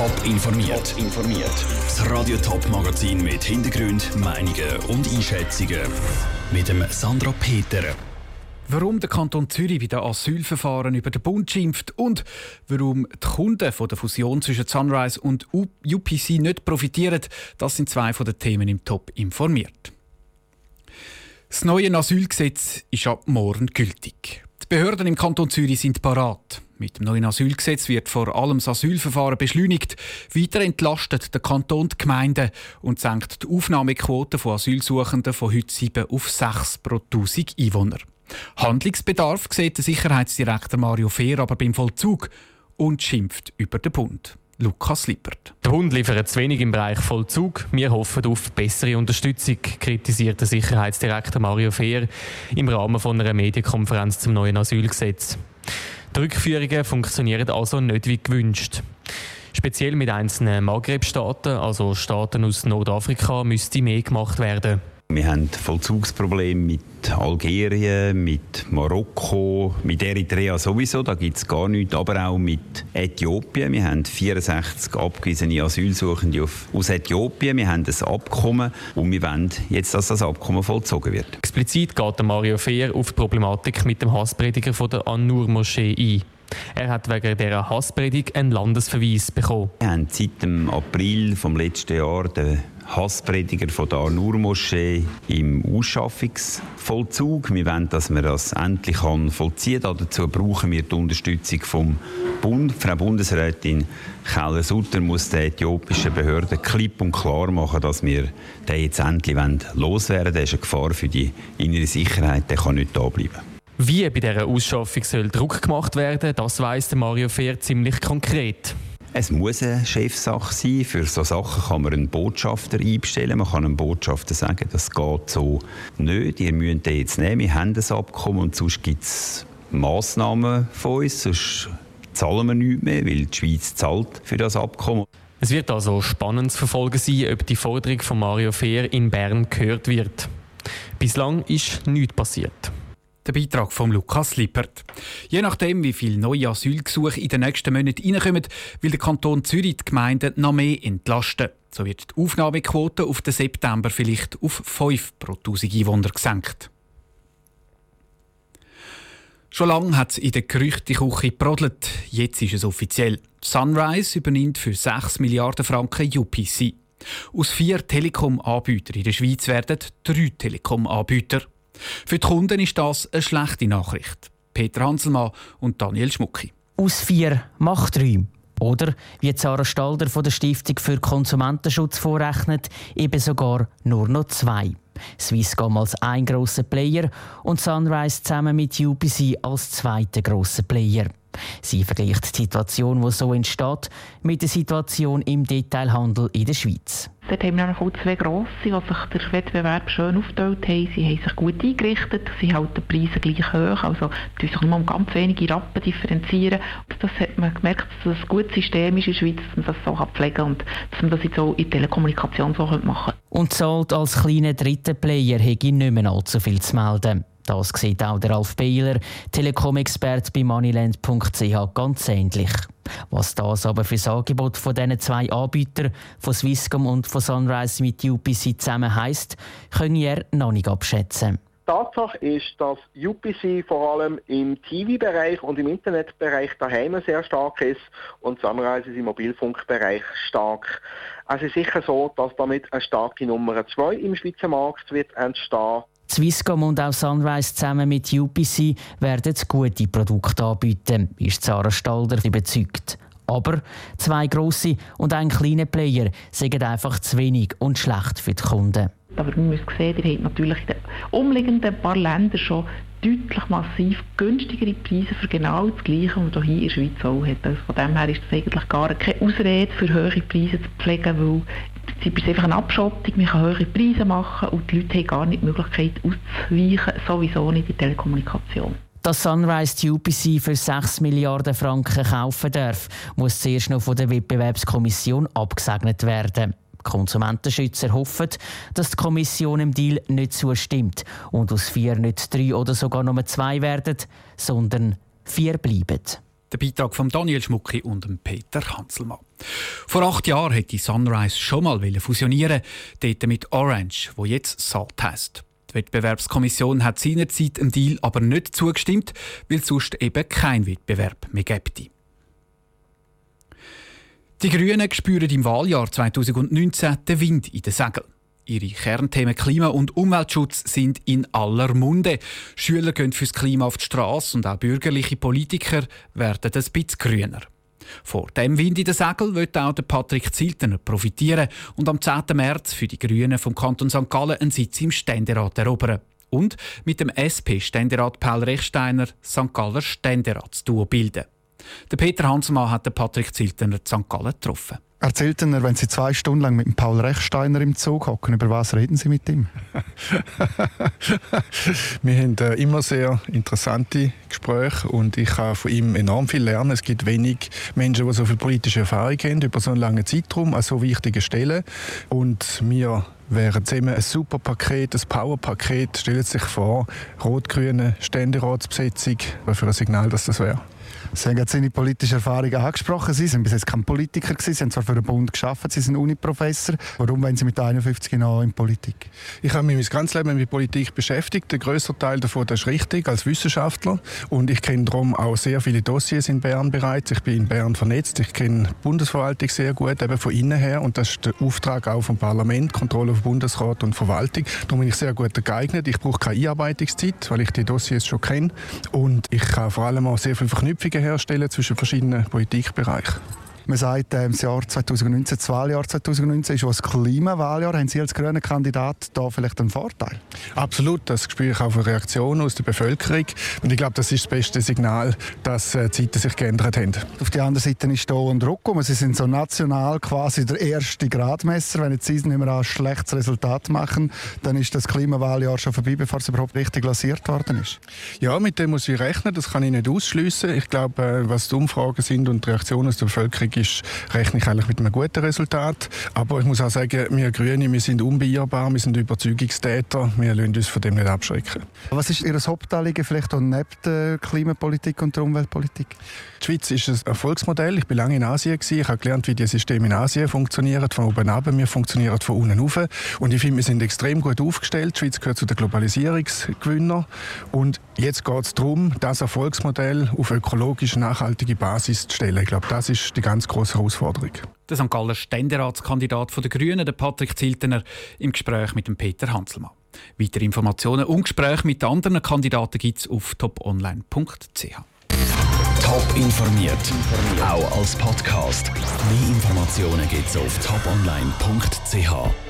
Top informiert. informiert. Das Radio Top Magazin mit Hintergrund, Meinungen und Einschätzungen mit dem Sandra Peter. Warum der Kanton Zürich bei den Asylverfahren über den Bund schimpft und warum die Kunden von der Fusion zwischen Sunrise und UPC nicht profitieren, das sind zwei von den Themen im Top informiert. Das neue Asylgesetz ist ab morgen gültig. Die Behörden im Kanton Zürich sind parat. Mit dem neuen Asylgesetz wird vor allem das Asylverfahren beschleunigt. Weiter entlastet der Kanton die Gemeinden und senkt die Aufnahmequote von Asylsuchenden von heute 7 auf 6 pro 1000 Einwohner. Handlungsbedarf sieht der Sicherheitsdirektor Mario Fehr aber beim Vollzug und schimpft über den Bund. Lukas Lippert. Der Bund liefert zu wenig im Bereich Vollzug. Wir hoffen auf bessere Unterstützung, kritisiert der Sicherheitsdirektor Mario Fehr im Rahmen von einer Medienkonferenz zum neuen Asylgesetz. Die Rückführungen funktionieren also nicht wie gewünscht. Speziell mit einzelnen Maghreb-Staaten, also Staaten aus Nordafrika, müsste mehr gemacht werden. Wir haben Vollzugsprobleme mit Algerien, mit Marokko, mit Eritrea sowieso, da gibt es gar nichts, aber auch mit Äthiopien. Wir haben 64 abgewiesene Asylsuchende aus Äthiopien. Wir haben ein Abkommen und wir wollen jetzt, dass das Abkommen vollzogen wird. Explizit geht Mario Fehr auf die Problematik mit dem Hassprediger von der An-Nur-Moschee ein. Er hat wegen dieser Hasspredigt einen Landesverweis bekommen. Wir haben seit dem April vom letzten Jahr den Hassprediger von der Nur-Moschee im Ausschaffungsvollzug. Wir wollen, dass man das endlich vollziehen kann. Dazu brauchen wir die Unterstützung vom Bund. Frau Bundesrätin Keller-Sutter muss den äthiopischen Behörden klipp und klar machen, dass wir den jetzt endlich loswerden wollen. Der ist eine Gefahr für die innere Sicherheit. Der kann nicht da bleiben. Wie bei dieser Ausschaffung soll Druck gemacht werden, das weiss Mario Fehr ziemlich konkret. Es muss eine Chefsache sein. Für solche Sachen kann man einen Botschafter einstellen. Man kann einem Botschafter sagen, das geht so nicht. Ihr müsst den jetzt nehmen. Wir haben ein Abkommen und sonst gibt es Massnahmen von uns. Sonst zahlen wir nichts mehr, weil die Schweiz zahlt für das Abkommen. Es wird also spannend zu verfolgen sein, ob die Forderung von Mario Fehr in Bern gehört wird. Bislang ist nichts passiert. Der Beitrag von Lukas Lippert. Je nachdem, wie viele neue Asylgesuche in den nächsten Monaten reinkommen, will der Kanton Zürich die Gemeinden noch mehr entlasten. So wird die Aufnahmequote auf den September vielleicht auf 5 pro 1000 Einwohner gesenkt. Schon lange hat es in der Gerüchteküche brodelt. Jetzt ist es offiziell. Sunrise übernimmt für 6 Milliarden Franken UPC. Aus vier Telekom-Anbietern in der Schweiz werden drei Telekom-Anbieter. Für die Kunden ist das eine schlechte Nachricht. Peter Hanselmann und Daniel Schmucki. Aus vier macht drei. Oder, wie Sarah Stalder von der Stiftung für Konsumentenschutz vorrechnet, eben sogar nur noch zwei. Swisscom als ein grosser Player und Sunrise zusammen mit UPC als zweiter grosser Player. Sie vergleicht die Situation, die so entsteht, mit der Situation im Detailhandel in der Schweiz. Dort haben wir noch zwei grosse, die sich der Wettbewerb schön aufgeteilt haben. Sie haben sich gut eingerichtet, sie halten die Preise gleich hoch, also die sich nur um ganz wenige Rappen differenzieren. Das hat man gemerkt, dass das ein gutes System ist in der Schweiz, dass man das so pflegen kann und dass man das jetzt auch in der Telekommunikation so machen kann. Und zahlt als kleiner dritter Player hätte nicht mehr allzu viel zu melden. Das sieht auch der Ralf Behler, Telekom-Experte bei moneyland.ch, ganz ähnlich. Was das aber für das Angebot von diesen zwei Anbietern, von Swisscom und von Sunrise mit UPC zusammen heisst, können wir noch nicht abschätzen. Tatsache ist, dass UPC vor allem im TV-Bereich und im Internetbereich daheim sehr stark ist und Sunrise ist im Mobilfunkbereich stark. Es ist sicher so, dass damit eine starke Nummer 2 im Schweizer Markt wird entstehen Swisscom und auch Sunrise zusammen mit UPC werden gute Produkte anbieten, ist Sarah Stalder überzeugt. Aber zwei grosse und ein kleiner Player sind einfach zu wenig und schlecht für die Kunden. Aber man muss sehen, ihr habt natürlich in den umliegenden paar Ländern schon deutlich massiv günstigere Preise für genau das Gleiche, was man hier in der Schweiz auch hat. Also von dem her ist das eigentlich gar keine Ausrede für höhere Preise zu pflegen, weil es ist einfach eine Abschottung, man kann höhere Preise machen und die Leute haben gar nicht die Möglichkeit auszuweichen, sowieso nicht in der Telekommunikation. Dass Sunrise die UPC für 6 Milliarden Franken kaufen darf, muss zuerst noch von der Wettbewerbskommission abgesegnet werden. Die Konsumentenschützer hoffen, dass die Kommission dem Deal nicht zustimmt und aus vier nicht drei oder sogar nur zwei werden, sondern vier bleiben. Der Beitrag von Daniel Schmucki und Peter Hanselmann. Vor acht Jahren hätte Sunrise schon mal fusionieren dort mit Orange, wo jetzt Salt heisst. Die Wettbewerbskommission hat seinerzeit dem Deal aber nicht zugestimmt, weil sonst eben kein Wettbewerb mehr gäbe. Die Grünen spüren im Wahljahr 2019 den Wind in den Segeln. Ihre Kernthemen Klima- und Umweltschutz sind in aller Munde. Schüler gehen fürs Klima auf die Straße und auch bürgerliche Politiker werden ein bisschen grüner. Vor dem Wind in den Segel wird auch Patrick Ziltener profitieren und am 10. März für die Grünen vom Kanton St. Gallen einen Sitz im Ständerat erobern. Und mit dem SP-Ständerat Paul Rechsteiner St. Galler Ständeratsduo bilden. Der Peter Hansmann hat den Patrick Ziltener in St. Gallen getroffen. Erzählt er, wenn Sie zwei Stunden lang mit dem Paul Rechsteiner im Zug hocken, über was reden Sie mit ihm? Wir haben äh, immer sehr interessante Gespräche und ich kann von ihm enorm viel lernen. Es gibt wenig Menschen, die so viel politische Erfahrung haben über so einen langen Zeitraum an so wichtigen Stellen. Und wir wären zusammen ein super Paket, ein Powerpaket. Stellen Sie sich vor, rot-grüne Ständeratsbesetzung. Was für ein Signal dass das wäre. Sie haben jetzt seine politische Erfahrungen angesprochen. Sie sind bis jetzt kein Politiker gewesen. Sie haben zwar für den Bund geschafft. Sie sind Uniprofessor. Warum wollen Sie mit 51 noch in Politik? Ich habe mich mein ganzes Leben mit Politik beschäftigt. Der größte Teil davon das ist richtig als Wissenschaftler. Und ich kenne darum auch sehr viele Dossiers in Bern bereits. Ich bin in Bern vernetzt. Ich kenne die Bundesverwaltung sehr gut, eben von innen her. Und das ist der Auftrag auch vom Parlament, Kontrolle auf Bundesrat und Verwaltung. Darum bin ich sehr gut geeignet. Ich brauche keine Einarbeitungszeit, weil ich die Dossiers schon kenne. Und ich kann vor allem auch sehr viele Verknüpfungen herstellen zwischen verschiedenen Politikbereichen. Man sagt, äh, das Jahr 2019, das Wahljahr 2019 ist ein Klimawahljahr. Haben Sie als grüner Kandidat da vielleicht einen Vorteil? Absolut, das spüre ich auch von Reaktionen aus der Bevölkerung. Und ich glaube, das ist das beste Signal, dass äh, die Zeiten sich geändert haben. Auf der anderen Seite ist hier und Rückkommen. Sie sind so national quasi der erste Gradmesser. Wenn jetzt Sie nicht mehr ein schlechtes Resultat machen, dann ist das Klimawahljahr schon vorbei, bevor es überhaupt richtig lanciert worden ist. Ja, mit dem muss ich rechnen. Das kann ich nicht ausschließen. Ich glaube, äh, was die Umfragen sind und die Reaktionen aus der Bevölkerung ist, rechne ich eigentlich mit einem guten Resultat. Aber ich muss auch sagen, wir Grüne, wir sind unbeirrbar, wir sind Überzeugungstäter, wir lassen uns von dem nicht abschrecken. Was ist Ihr Hauptanliegen vielleicht auch neben der Klimapolitik und der Umweltpolitik? Die Schweiz ist ein Erfolgsmodell. Ich war lange in Asien. Ich habe gelernt, wie die Systeme in Asien funktionieren, von oben ab. Wir funktionieren von unten rauf. Und ich finde, wir sind extrem gut aufgestellt. Die Schweiz gehört zu den Globalisierungsgewinnern. Und jetzt geht es darum, das Erfolgsmodell auf ökologisch nachhaltige Basis zu stellen. Ich glaube, das ist die ganz große Herausforderung. Der St. Galler Ständeratskandidat der Grünen, der Patrick Ziltener, im Gespräch mit dem Peter Hanselmann. Weitere Informationen und Gespräche mit anderen Kandidaten gibt es auf toponline.ch. Top informiert, auch als Podcast. Mehr Informationen gibt es auf toponline.ch.